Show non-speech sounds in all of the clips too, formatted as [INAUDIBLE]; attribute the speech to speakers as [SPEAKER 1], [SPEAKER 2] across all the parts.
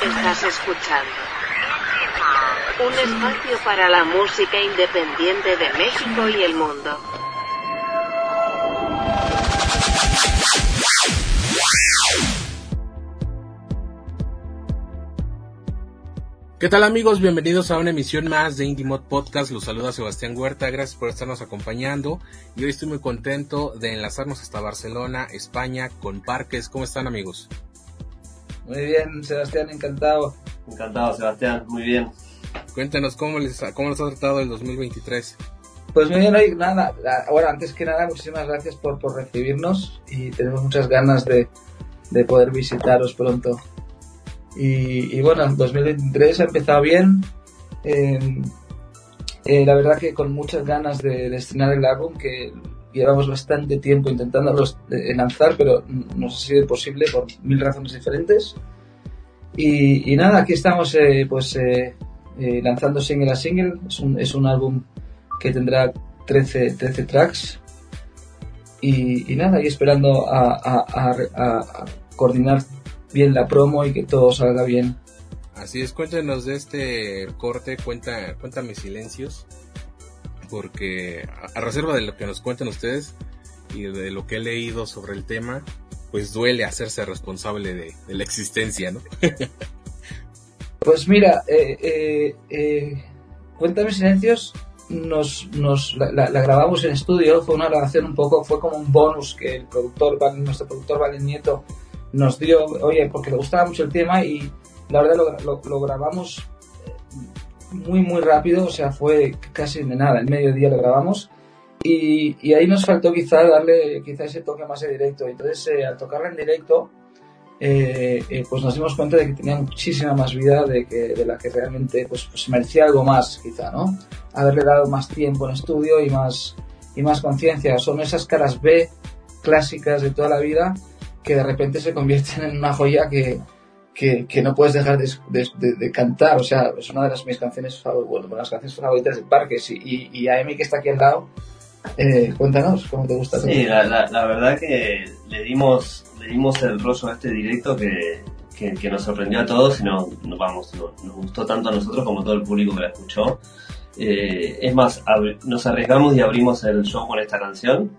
[SPEAKER 1] Estás escuchando un espacio para la música independiente de México y el mundo.
[SPEAKER 2] ¿Qué tal amigos? Bienvenidos a una emisión más de Indie Podcast. Los saluda Sebastián Huerta. Gracias por estarnos acompañando. Y hoy estoy muy contento de enlazarnos hasta Barcelona, España, con Parques. ¿Cómo están amigos?
[SPEAKER 3] Muy bien, Sebastián, encantado.
[SPEAKER 4] Encantado, Sebastián, muy bien.
[SPEAKER 2] Cuéntenos cómo les, cómo les ha tratado el 2023.
[SPEAKER 3] Pues muy bien, hoy nada, bueno, antes que nada, muchísimas gracias por, por recibirnos y tenemos muchas ganas de, de poder visitaros pronto. Y, y, bueno, 2023 ha empezado bien. Eh, eh, la verdad que con muchas ganas de, de estrenar el álbum, que llevamos bastante tiempo intentando eh, lanzar, pero no ha sido posible por mil razones diferentes. Y, y nada, aquí estamos eh, pues eh, eh, lanzando single a single. Es un, es un álbum que tendrá 13, 13 tracks. Y, y nada, y esperando a, a, a, a, coordinar bien la promo y que todo salga bien.
[SPEAKER 2] Así es, cuéntenos de este corte, cuenta, cuéntame silencios porque a reserva de lo que nos cuentan ustedes y de lo que he leído sobre el tema, pues duele hacerse responsable de, de la existencia, ¿no? [LAUGHS]
[SPEAKER 3] pues mira, eh, eh, eh, Cuéntame Silencios nos, nos la, la, la, grabamos en estudio, fue una grabación un poco, fue como un bonus que el productor, nuestro productor Valen Nieto nos dio, oye, porque le gustaba mucho el tema y la verdad lo, lo, lo grabamos muy muy rápido, o sea, fue casi de nada, el mediodía lo grabamos y, y, ahí nos faltó quizá darle quizá ese toque más de directo. Entonces, eh, al tocarla en directo, eh, eh, pues nos dimos cuenta de que tenía muchísima más vida de, que, de la que realmente pues, pues merecía algo más, quizá, ¿no? Haberle dado más tiempo en estudio y más, y más conciencia. Son esas caras B clásicas de toda la vida que de repente se convierten en una joya que, que, no puedes dejar de, cantar. O sea, es una de las, mis canciones favoritas, bueno, las canciones favoritas de Parques. Y, y, y, a Emi, que está aquí al lado, eh, cuéntanos cómo te gusta.
[SPEAKER 4] Sí, la, la, la, verdad que le dimos, le dimos el rollo a este directo que, que, nos sorprendió a todos y no, nos gustó tanto a nosotros como a todo el público que la escuchó. Eh, es más, nos arriesgamos y abrimos el show con esta canción.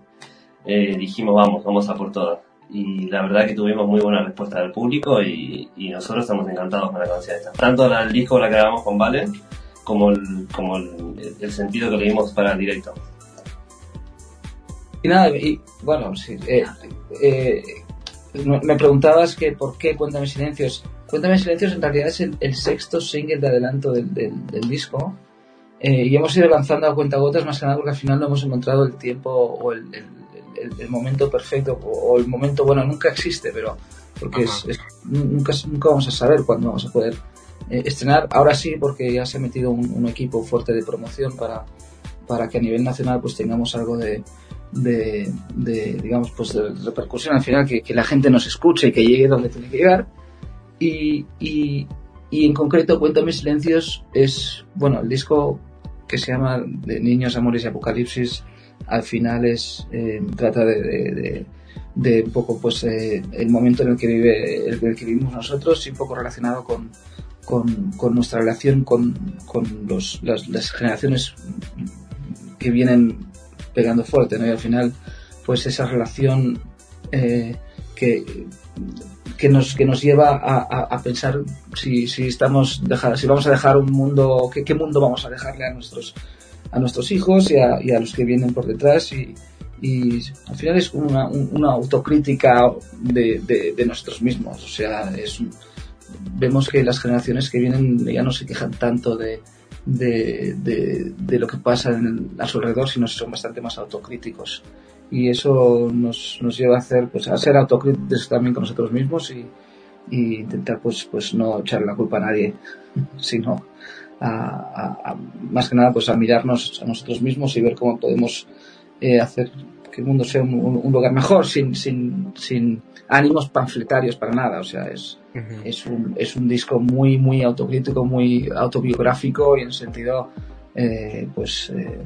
[SPEAKER 4] Eh, dijimos, vamos, vamos a por todas y la verdad que tuvimos muy buena respuesta del público y, y nosotros estamos encantados con la canción esta. Tanto el disco la grabamos con Valen como el, como el, sentido que le dimos para el directo.
[SPEAKER 3] Y nada, y bueno, sí, eh, eh, me preguntabas que por qué Cuéntame Silencios. Cuéntame Silencios en realidad es el, sexto single de adelanto del, del, disco. Eh, y hemos ido lanzando a cuenta gotas más que nada porque al final no hemos encontrado el tiempo o el el, el, momento perfecto o, el momento bueno nunca existe pero porque es, es, nunca nunca vamos a saber cuándo vamos a poder eh, estrenar. Ahora sí porque ya se ha metido un, un, equipo fuerte de promoción para para que a nivel nacional pues tengamos algo de de, de digamos pues de repercusión al final que, que, la gente nos escuche y que llegue donde tiene que llegar. Y, y, y en concreto Cuéntame Silencios es bueno el disco que se llama de Niños, Amores y Apocalipsis al final es eh, trata de, un poco pues eh, el momento en el que vive el, el, que vivimos nosotros y un poco relacionado con, con, nuestra relación con, con las, generaciones que vienen pegando fuerte ¿no? y al final pues esa relación eh, que que nos, que nos lleva a pensar si, si estamos dejar, si vamos a dejar un mundo, qué, qué mundo vamos a dejarle a nuestros, a nuestros hijos y a, a los que vienen por detrás y, y al final es una, una autocrítica de, de, nosotros mismos. O sea, es vemos que las generaciones que vienen ya no se quejan tanto de, de, lo que pasa en a su alrededor, sino son bastante más autocríticos. Y eso nos, nos lleva a hacer, pues, a ser autocríticos también con nosotros mismos y, y intentar, pues, pues, no echarle la culpa a nadie, [LAUGHS] sino a, a, a, más que nada pues a mirarnos a nosotros mismos y ver cómo podemos eh, hacer que el mundo sea un, un, lugar mejor sin, sin, sin ánimos panfletarios para nada o sea es, uh -huh. es, un, es un disco muy muy autocrítico muy autobiográfico y en sentido eh, pues eh,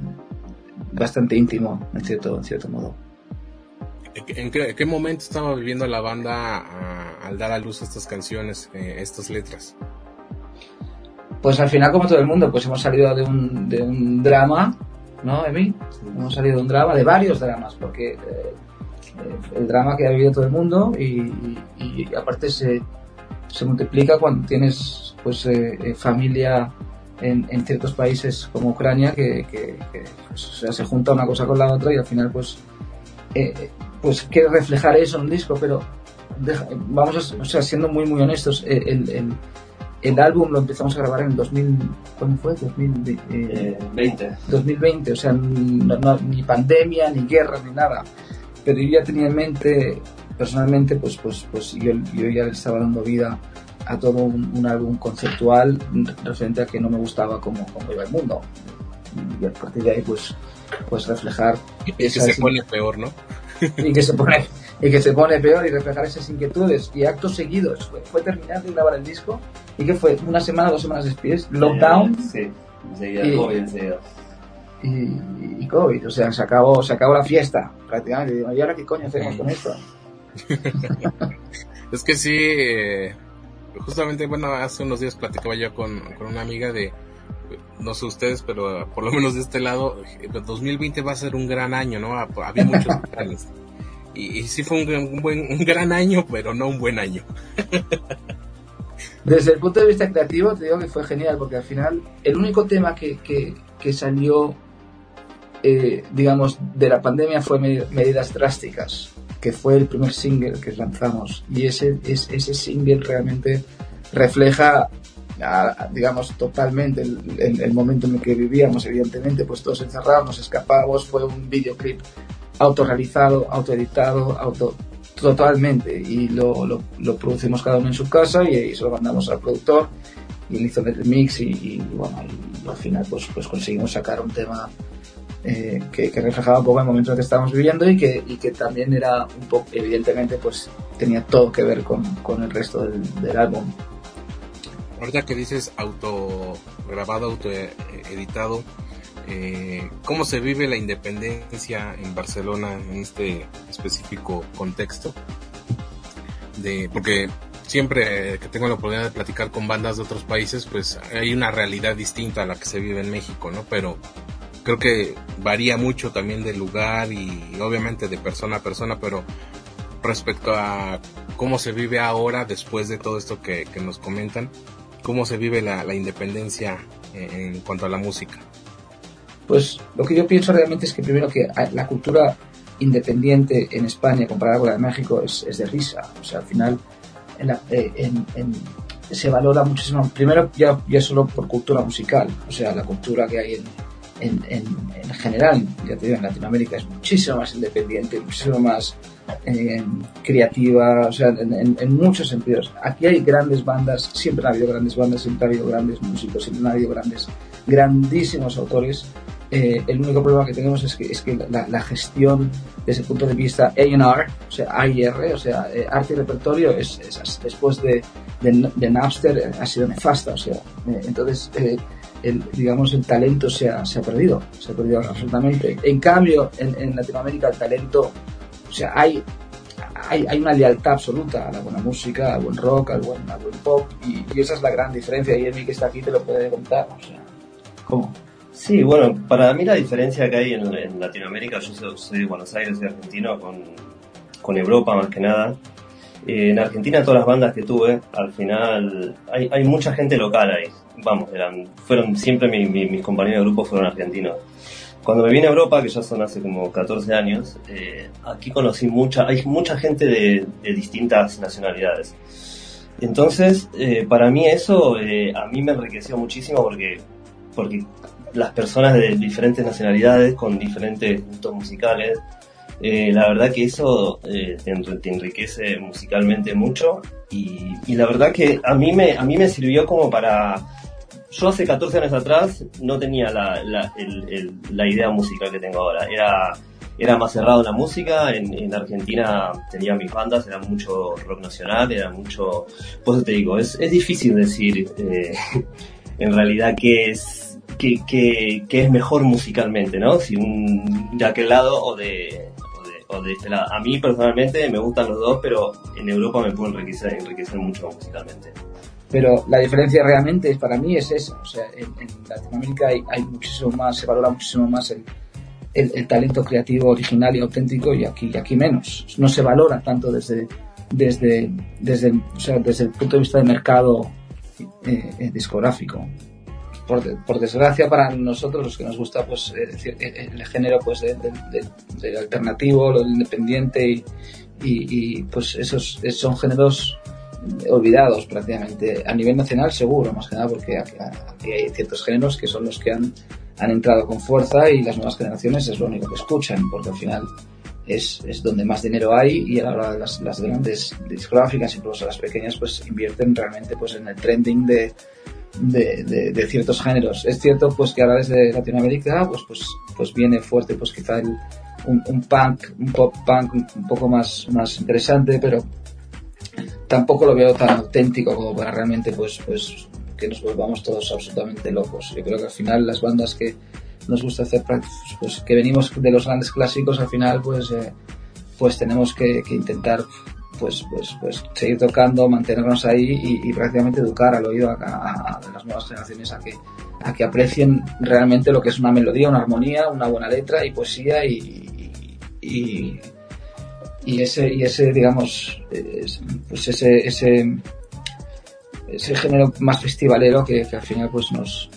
[SPEAKER 3] bastante íntimo en cierto, en cierto modo
[SPEAKER 2] ¿En qué, ¿En qué, momento estaba viviendo la banda a, al dar a luz estas canciones, eh, estas letras?
[SPEAKER 3] Pues al final, como todo el mundo, pues hemos salido de un, de un drama, ¿no, Emi? Hemos salido de un drama, de varios dramas, porque eh, eh, el drama que ha vivido todo el mundo y, y- y aparte se, se multiplica cuando tienes pues eh, eh, familia en, en ciertos países como Ucrania que, que- que, pues, o sea, se junta una cosa con la otra y al final pues eh, pues quiere reflejar eso en un disco pero deja- vamos a, o sea siendo muy muy honestos el, el, el álbum lo empezamos a grabar en el 2000 ¿cuándo fue? 2000, eh,
[SPEAKER 4] Eh, 20.
[SPEAKER 3] 2020, o sea, no- no- ni pandemia, ni guerra, ni nada. Pero yo ya tenía en mente, personalmente, pues, pues, pues yo, yo ya le estaba dando vida a todo un, un álbum conceptual referente a que no me gustaba cómo, cómo iba el mundo. Y a partir de ahí, pues, pues reflejar
[SPEAKER 2] Y que se pone peor, ¿no?
[SPEAKER 3] y que se pone y que se pone peor y reflejar esas inquietudes y actos seguidos fue, fue terminar de grabar el disco y que fue una semana dos semanas después lockdown
[SPEAKER 4] Sí, enseguida
[SPEAKER 3] Y-
[SPEAKER 4] COVID, enseguida.
[SPEAKER 3] y, y COVID, o sea, se acabó, se acabó la fiesta, prácticamente. ¿y ahora qué coño hacemos con esto? [LAUGHS]
[SPEAKER 2] Es que sí, eh, justamente, bueno, hace unos días platicaba yo con, con una amiga de, no sé ustedes, pero por lo menos de este lado, eh, 2020 va a ser un gran año, ¿no? Ha- Había muchos planes. [LAUGHS] Y, y sí fue un, un buen, un gran año, pero no un buen año.
[SPEAKER 3] Desde el punto de vista creativo, te digo que fue genial, porque al final el único tema que, que, que salió, eh, digamos, de la pandemia fue Med- Medidas Drásticas, que fue el primer single que lanzamos. Y ese, es- ese single realmente refleja, a- digamos, totalmente el, el- el momento en el que vivíamos, evidentemente, pues todos encerrados, nos escapábamos, fue un videoclip autorrealizado, autoeditado, auto totalmente. Y lo, lo, lo producimos cada uno en su casa y, y se lo mandamos al productor y él hizo el remix y, y, bueno y al final pues, pues conseguimos sacar un tema eh, que, que reflejaba un poco el momento en el que estábamos viviendo y que, y que también era un poco evidentemente pues tenía todo que ver con, con el resto del, del álbum.
[SPEAKER 2] Ahorita que dices auto grabado, auto editado, eh, ¿cómo se vive la independencia en Barcelona en este específico contexto? De, porque siempre que tengo la oportunidad de platicar con bandas de otros países, pues hay una realidad distinta a la que se vive en México, ¿no? Pero creo que varía mucho también de lugar y obviamente de persona a persona, pero respecto a cómo se vive ahora después de todo esto que, nos comentan, cómo se vive la, independencia en, en cuanto a la música.
[SPEAKER 3] Pues lo que yo pienso realmente es que primero que la cultura independiente en España comparada con la de México es, de risa. O sea, al final eh, se valora muchísimo, primero ya, solo por cultura musical, o sea, la cultura que hay en, en, en- en general, ya te digo, en Latinoamérica es muchísimo más independiente, muchísimo más eh, creativa, o sea, en- en muchos sentidos. Aquí hay grandes bandas, siempre ha habido grandes bandas, siempre ha habido grandes músicos, siempre ha habido grandes, grandísimos autores. Eh, el único problema que tenemos es que, es que la, la gestión desde el punto de vista A&R, o sea, AIR, o sea, eh, arte y repertorio, es, es- después de, de, de Napster eh, ha sido nefasta, o sea, eh, entonces, eh, el, digamos, el talento se ha, se ha perdido, se ha perdido absolutamente. En cambio, en, en Latinoamérica el talento, o sea, hay, hay, hay una lealtad absoluta a la buena música, al buen rock, al buen, al buen pop, y, y esa es la gran diferencia, y Emi que está aquí te lo puede contar, o sea, ¿cómo?
[SPEAKER 4] Sí, bueno, para mí la diferencia que hay en, Latinoamérica, yo soy, de Buenos Aires, soy argentino, con, con Europa más que nada. Eh, en Argentina todas las bandas que tuve, al final hay, hay mucha gente local ahí. Vamos, fueron siempre mi- mi- mis compañeros de grupo fueron argentinos. Cuando me vine a Europa, que ya son hace como 14 años, eh, aquí conocí mucha, hay mucha gente de, de distintas nacionalidades. Entonces, eh, para mí eso, eh, a mí me enriqueció muchísimo porque, porque las personas de diferentes nacionalidades, con diferentes gustos musicales, eh, la verdad que eso eh, te, enri- te enriquece musicalmente mucho y, y la verdad que a mí me, a mí me sirvió como para... Yo hace 14 años atrás no tenía la, la, la idea musical que tengo ahora. Era, era más cerrado en la música. En, en Argentina tenía mis bandas, era mucho rock nacional, era mucho... Por eso te digo, es, es difícil decir eh, [LAUGHS] en realidad qué es, qué es mejor musicalmente, ¿no? Si un, de aquel lado o de, o de, o de este lado. A mí personalmente me gustan los dos, pero en Europa me puedo enriquecer, enriquecer mucho musicalmente.
[SPEAKER 3] Pero la diferencia realmente para mí es esa. O sea, en, Latinoamérica hay, hay, muchísimo más, se valora muchísimo más el, el, talento creativo original y auténtico y aquí, aquí menos. No se valora tanto desde, desde, desde, o sea, desde el punto de vista del mercado eh, eh, discográfico. Por, desgracia para nosotros los que nos gusta pues eh, el, género pues del alternativo lo independiente y, y, pues esos son géneros olvidados prácticamente a nivel nacional seguro más que nada porque aquí, hay ciertos géneros que son los que han, han entrado con fuerza y las nuevas generaciones es lo único que escuchan porque al final es, es donde más dinero hay y a la hora de las, las grandes discográficas, incluso las pequeñas, pues invierten realmente pues en el trending de, de, ciertos géneros. Es cierto pues que ahora desde Latinoamérica pues, pues, pues viene fuerte pues quizá un, un, punk, un pop punk un poco más, más interesante, pero tampoco lo veo tan auténtico como para realmente pues, pues que nos volvamos todos absolutamente locos. Yo creo que al final las bandas que nos gusta hacer pues que venimos de los grandes clásicos al final pues eh, pues tenemos que, intentar pues, pues, pues seguir tocando, mantenernos ahí y, prácticamente educar al oído a, las nuevas generaciones a que, a que aprecien realmente lo que es una melodía, una armonía, una buena letra y poesía y, y, ese, y ese digamos, pues ese, ese, ese género más festivalero que, que al final pues nos,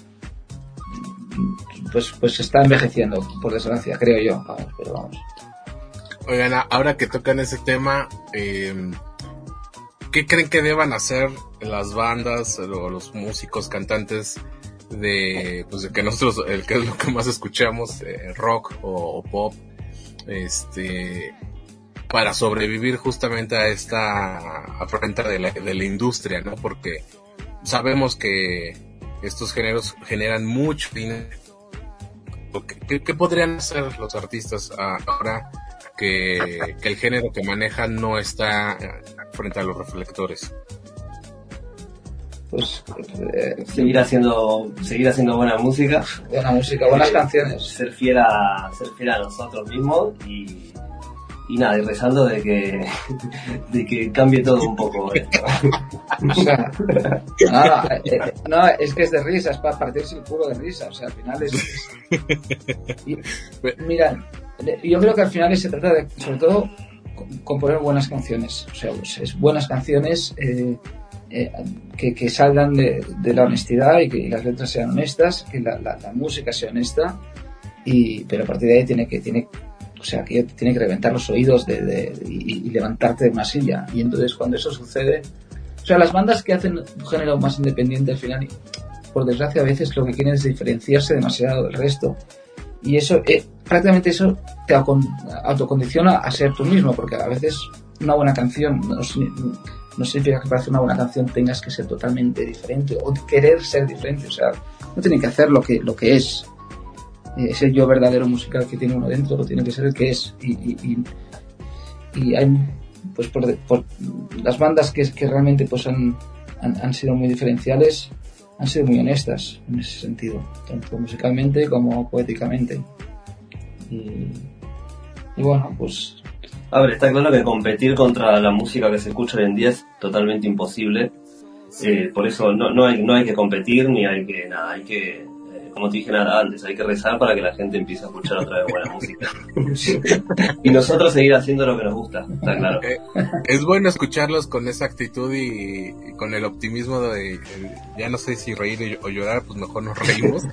[SPEAKER 3] pues, pues está envejeciendo, por desgracia, creo yo. Vamos, pero vamos.
[SPEAKER 2] Oigan, ahora que tocan ese tema, eh, ¿qué creen que deban hacer las bandas o los músicos, cantantes de, pues de que nosotros, el que es lo que más escuchamos, eh, rock o, pop, este, para sobrevivir justamente a esta afrenta de la, de la industria, ¿no? Porque sabemos que estos géneros generan mucho dinero ¿Qué, podrían hacer los artistas ahora que, el género que manejan no está eh, frente a los reflectores?
[SPEAKER 4] Pues eh, seguir haciendo seguir haciendo buena música,
[SPEAKER 3] buena música, buenas canciones,
[SPEAKER 4] ser fiel a ser fiel a nosotros mismos y y nada, y rezando de que, [LAUGHS] de que cambie todo un poco esto.
[SPEAKER 3] o sea, no, eh, eh, no, es que es de risa, es para partirse el culo de risa, o sea, al final es... mira, yo creo que al final se trata de, sobre todo, componer buenas canciones, o sea, pues, es buenas canciones eh, que, que, salgan de, la honestidad y que las letras sean honestas, que la, música sea honesta, y, pero a partir de ahí tiene que, tiene o sea, que tiene que reventar los oídos de, y, levantarte de una silla. Y entonces cuando eso sucede, o sea, las bandas que hacen un género más independiente al final, por desgracia a veces lo que quieren es diferenciarse demasiado del resto. Y eso, eh, prácticamente eso te autocondiciona a ser tú mismo, porque a veces una buena canción no, no significa que para hacer una buena canción tengas que ser totalmente diferente o querer ser diferente. O sea, no tiene que hacer lo que, lo que es ese yo verdadero musical que tiene uno dentro tiene que ser el que es y, y, y hay pues por, por, las bandas que, que realmente pues han, han, sido muy diferenciales han sido muy honestas en ese sentido tanto musicalmente como poéticamente. Y, bueno pues
[SPEAKER 4] a ver está claro que competir contra la música que se escucha hoy en día es totalmente imposible. Eh, por eso no, no, hay, no hay que competir ni hay que nada hay que como te dije antes, hay que rezar para que la gente empiece a escuchar otra vez buena [LAUGHS] música. y nosotros seguir haciendo lo que nos gusta, está claro.
[SPEAKER 2] Eh, es bueno escucharlos con esa actitud y, con el optimismo de, ya no sé si reír o llorar, pues mejor nos reímos.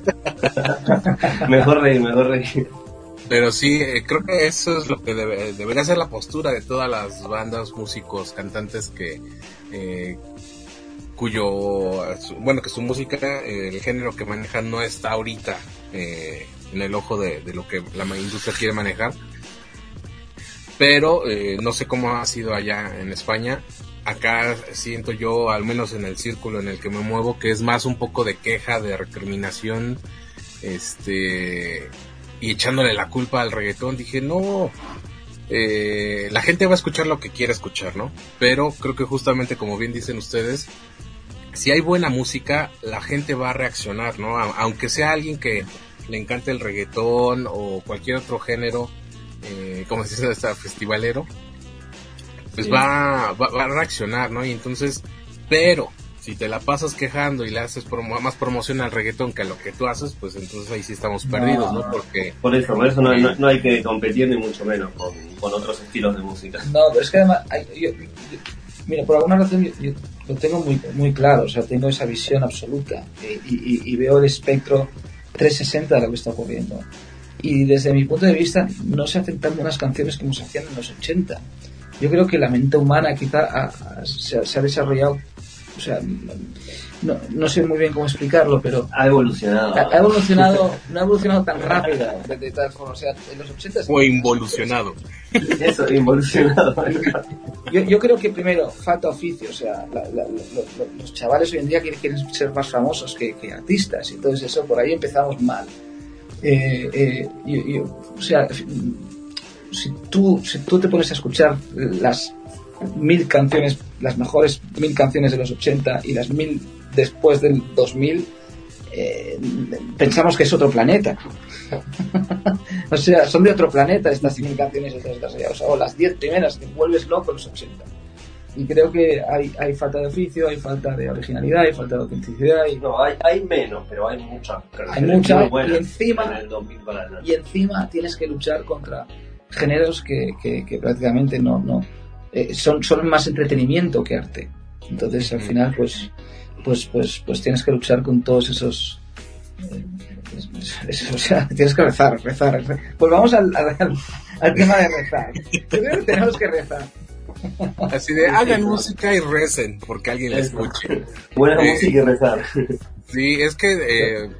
[SPEAKER 2] [LAUGHS]
[SPEAKER 4] mejor reír, mejor reír.
[SPEAKER 2] Pero sí, eh, creo que eso es lo que debería ser la postura de todas las bandas, músicos, cantantes que, eh, cuyo, bueno, que su música, el género que manejan no está ahorita eh, en el ojo de, lo que la industria quiere manejar. Pero eh, no sé cómo ha sido allá en España. Acá siento yo, al menos en el círculo en el que me muevo, que es más un poco de queja, de recriminación, este, y echándole la culpa al reggaetón. Dije, no, eh, la gente va a escuchar lo que quiera escuchar, ¿no? Pero creo que justamente como bien dicen ustedes, si hay buena música, la gente va a reaccionar, ¿no? Aunque sea alguien que le encante el reggaetón o cualquier otro género, eh, como se dice, festivalero, pues
[SPEAKER 3] Sí.
[SPEAKER 2] va, va, va a reaccionar, ¿no? Y entonces, pero si te la pasas quejando y le haces promo- más promoción al reggaetón que a lo que tú haces, pues entonces ahí sí estamos
[SPEAKER 3] No.
[SPEAKER 2] perdidos, ¿no? Porque
[SPEAKER 4] Por eso, por eso no, no- no hay que competir ni mucho menos con, con otros estilos de música.
[SPEAKER 3] No, pero es que además, hay- yo- yo- mira, por alguna razón yo, yo lo tengo muy, muy claro, o sea, tengo esa visión absoluta eh, y, y- y veo el espectro 360 de lo que está ocurriendo. Y desde mi punto de vista, no se hacen tan buenas canciones como se hacían en los 80. Yo creo que la mente humana quizá ha- ha- se, se ha desarrollado, o sea, no, no sé muy bien cómo explicarlo, pero
[SPEAKER 4] Ha evolucionado.
[SPEAKER 3] ha, ha evolucionado, [LAUGHS] no ha evolucionado tan rápido de, de tal forma. O sea, en los 80
[SPEAKER 2] fue involucionado.
[SPEAKER 4] Eso, involucionado.
[SPEAKER 3] Yo, yo creo que primero falta oficio, o sea, la- la- lo- lo- los chavales hoy en día quieren, quieren ser más famosos que, que artistas, y entonces eso por ahí empezamos mal. Eh, eh, yo- yo- o sea, si tú, si tú te pones a escuchar las mil canciones, las mejores mil canciones de los 80 y las mil después del 2000, eh, pensamos que es otro planeta. [LAUGHS] o sea, son de otro planeta estas mil canciones y todas estas, o, sea, o las diez primeras, que vuelves loco los 80. Y creo que hay, hay falta de oficio, hay falta de originalidad, hay falta de autenticidad y,
[SPEAKER 4] No, hay, hay menos, pero hay muchas.
[SPEAKER 3] Hay muchas, y encima-
[SPEAKER 4] en el 2000 para adelante.
[SPEAKER 3] y encima tienes que luchar contra géneros que, que, que prácticamente no, no eh, son, son más entretenimiento que arte. Entonces al final pues pues pues pues tienes que luchar con todos esos eh, [LAUGHS] o sea, tienes que rezar, rezar, rezar. Pues vamos al, al, al- al tema de rezar. Que tenemos que rezar.
[SPEAKER 2] Así de, hagan música y recen, porque alguien la escuche.
[SPEAKER 4] Buena
[SPEAKER 2] Eh,
[SPEAKER 4] música y rezar.
[SPEAKER 2] Sí, es que, eh,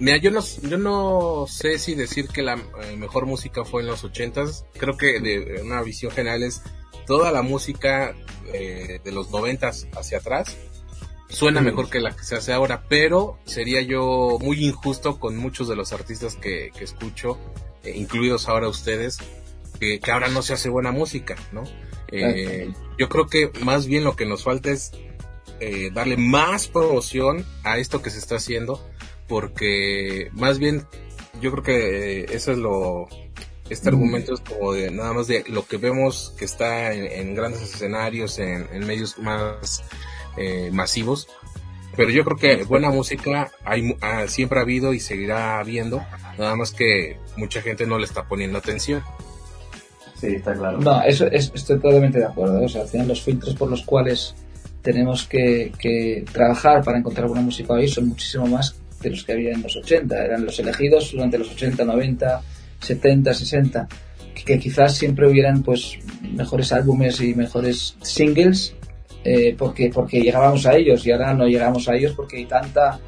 [SPEAKER 2] mira, yo no, yo no sé si decir que la eh, mejor música fue en los ochentas. Creo que de una visión general es toda la música eh, de los noventas hacia atrás suena mejor que la que se hace ahora, pero sería yo muy injusto con muchos de los artistas que, que escucho, eh, incluidos ahora ustedes, que, que ahora no se hace buena música, ¿no? Eh, yo creo que más bien lo que nos falta es eh, darle más promoción a esto que se está haciendo, porque más bien yo creo que eso es lo, este argumento es como de nada más de lo que vemos que está en, en grandes escenarios, en, en medios más eh, masivos, pero yo creo que buena música hay, ah, siempre ha habido y seguirá habiendo, nada más que mucha gente no le está poniendo atención.
[SPEAKER 4] Sí, está claro.
[SPEAKER 3] No, eso es- estoy totalmente de acuerdo. ¿eh? O sea, al final los filtros por los cuales tenemos que, que trabajar para encontrar buena música hoy son muchísimo más de los que había en los 80. Eran los elegidos durante los 80, 90, 70, 60. Que, quizás siempre hubieran pues mejores álbumes y mejores singles eh, porque, porque llegábamos a ellos y ahora no llegamos a ellos porque hay tanta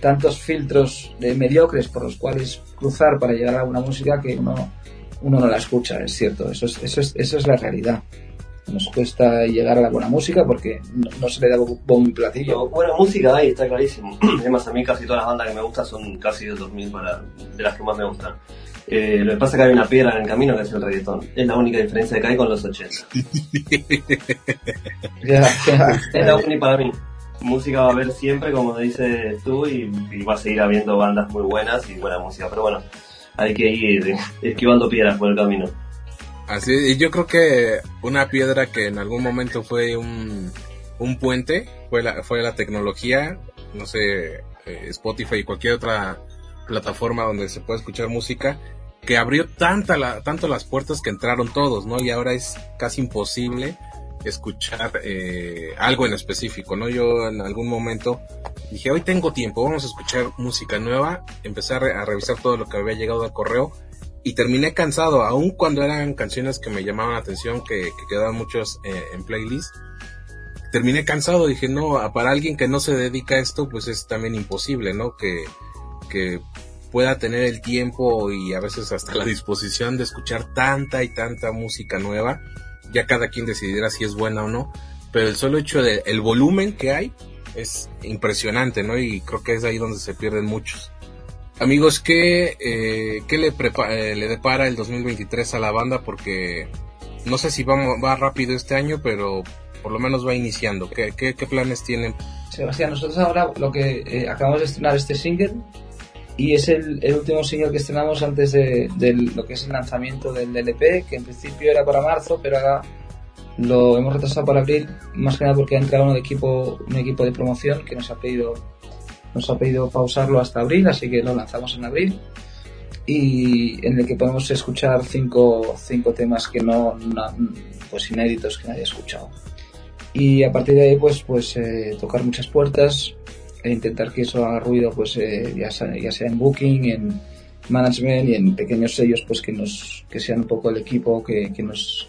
[SPEAKER 3] tantos filtros de mediocres por los cuales cruzar para llegar a una música que uno uno no la escucha, es cierto, eso es, eso es, eso es la realidad. Nos cuesta llegar a la buena música porque no, no se le da bombo y platillo.
[SPEAKER 4] Pero buena música hay, está clarísimo. [CLEARS THROAT] Además, a mí casi todas las bandas que me gustan son casi de 2000 para, de las que más me gustan. Eh, lo que pasa es que hay una piedra en el camino que es el reggaetón. Es la única diferencia que hay con los 80. [LAUGHS]
[SPEAKER 3] Ya, ya.
[SPEAKER 4] Es la única para mí. Música va a haber siempre, como dices tú, y, y va a seguir habiendo bandas muy buenas y buena música. Pero bueno, hay que ir esquivando piedras por el camino.
[SPEAKER 2] Así, y yo creo que una piedra que en algún momento fue un, un puente fue la, fue la tecnología, no sé, eh, Spotify y cualquier otra plataforma donde se puede escuchar música, que abrió tanta la, tanto las puertas que entraron todos, ¿no? Y ahora es casi imposible escuchar eh, algo en específico, ¿no? Yo en algún momento dije, hoy tengo tiempo, vamos a escuchar música nueva, empecé a, re- a revisar todo lo que había llegado al correo y terminé cansado, aun cuando eran canciones que me llamaban la atención, que, que quedaban muchos eh, en playlist. Terminé cansado, dije, no, para alguien que no se dedica a esto, pues es también imposible, ¿no? Que, que pueda tener el tiempo y a veces hasta la disposición de escuchar tanta y tanta música nueva. Ya cada quien decidirá si es buena o no, pero el solo hecho de el volumen que hay es impresionante, ¿no? Y creo que es ahí donde se pierden muchos. Amigos, ¿qué, eh, qué le, eh, le depara el 2023 a la banda? Porque no sé si vamos, va rápido este año, pero por lo menos va iniciando. ¿Qué, qué, qué planes tienen?
[SPEAKER 3] Sebastián, nosotros ahora lo que eh, acabamos de estrenar este single y es el, el último single que estrenamos antes de, de lo que es el lanzamiento del LP, que en principio era para marzo, pero ahora lo hemos retrasado para abril, más que nada porque ha entrado un equipo, un equipo de promoción que nos ha pedido nos ha pedido pausarlo hasta abril, así que lo lanzamos en abril. Y en el que podemos escuchar cinco, cinco temas que no, no- pues inéditos que nadie ha escuchado. Y a partir de ahí pues pues eh, tocar muchas puertas e intentar que eso haga ruido pues eh, ya, sea, ya sea en booking en management y en pequeños sellos pues que nos que sean un poco el equipo que, que nos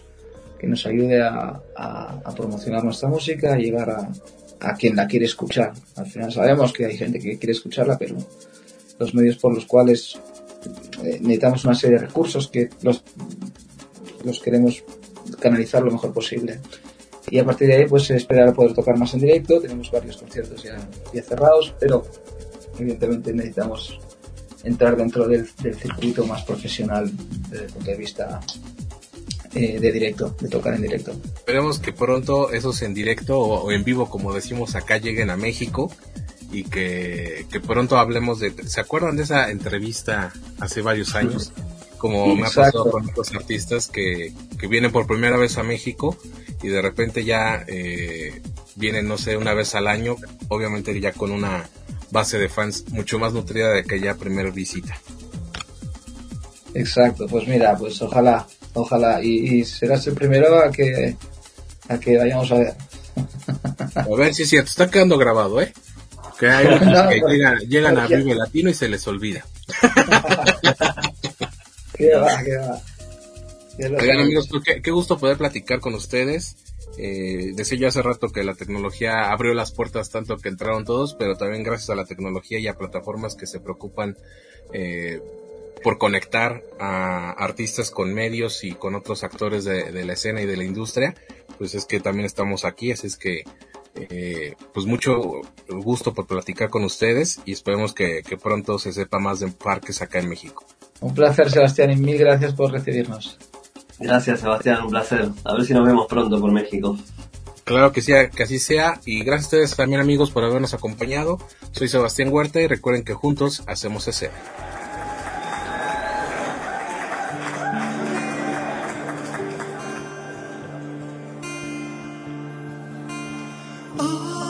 [SPEAKER 3] que nos ayude a, a- a promocionar nuestra música a llegar a, a quien la quiere escuchar. Al final sabemos que hay gente que quiere escucharla pero los medios por los cuales eh, necesitamos una serie de recursos que los los queremos canalizar lo mejor posible y a partir de ahí pues esperar a poder tocar más en directo. Tenemos varios conciertos ya, ya cerrados pero evidentemente necesitamos entrar dentro del, del circuito más profesional desde el punto de vista eh, de directo de tocar en directo.
[SPEAKER 2] Esperemos que pronto esos en directo o, o en vivo, como decimos acá, lleguen a México y que, que pronto hablemos de... ¿Se acuerdan de esa entrevista hace varios años? Como me ha pasado con otros artistas que, que vienen por primera vez a México y de repente ya eh, vienen, no sé, una vez al año, obviamente ya con una base de fans mucho más nutrida de aquella primera visita.
[SPEAKER 3] exacto pues mira pues ojalá ojalá y, y serás el primero a que a que vayamos a ver
[SPEAKER 2] A ver si es cierto, está quedando grabado, ¿eh? Que hay [LAUGHS]
[SPEAKER 3] No,
[SPEAKER 2] que
[SPEAKER 3] pues,
[SPEAKER 2] llegan, llegan a Vive Latino y se les olvida. [LAUGHS]
[SPEAKER 3] qué va qué va Ya lo
[SPEAKER 2] Oigan
[SPEAKER 3] sabes.
[SPEAKER 2] amigos, pues, qué, qué gusto poder platicar con ustedes. Eh, decía yo hace rato que la tecnología abrió las puertas tanto que entraron todos, pero también gracias a la tecnología y a plataformas que se preocupan eh, por conectar a artistas con medios y con otros actores de, de la escena y de la industria, pues es que también estamos aquí, así es que eh, pues mucho gusto por platicar con ustedes y esperemos que, que pronto se sepa más de parques acá en México.
[SPEAKER 3] Un placer Sebastián y mil gracias por recibirnos
[SPEAKER 4] Gracias, Sebastián, un placer. A ver si nos vemos pronto por México.
[SPEAKER 2] Claro que sí, que así sea. Y gracias a ustedes también amigos por habernos acompañado. Soy Sebastián Huerta y recuerden que juntos hacemos escena.
[SPEAKER 5] Cuéntame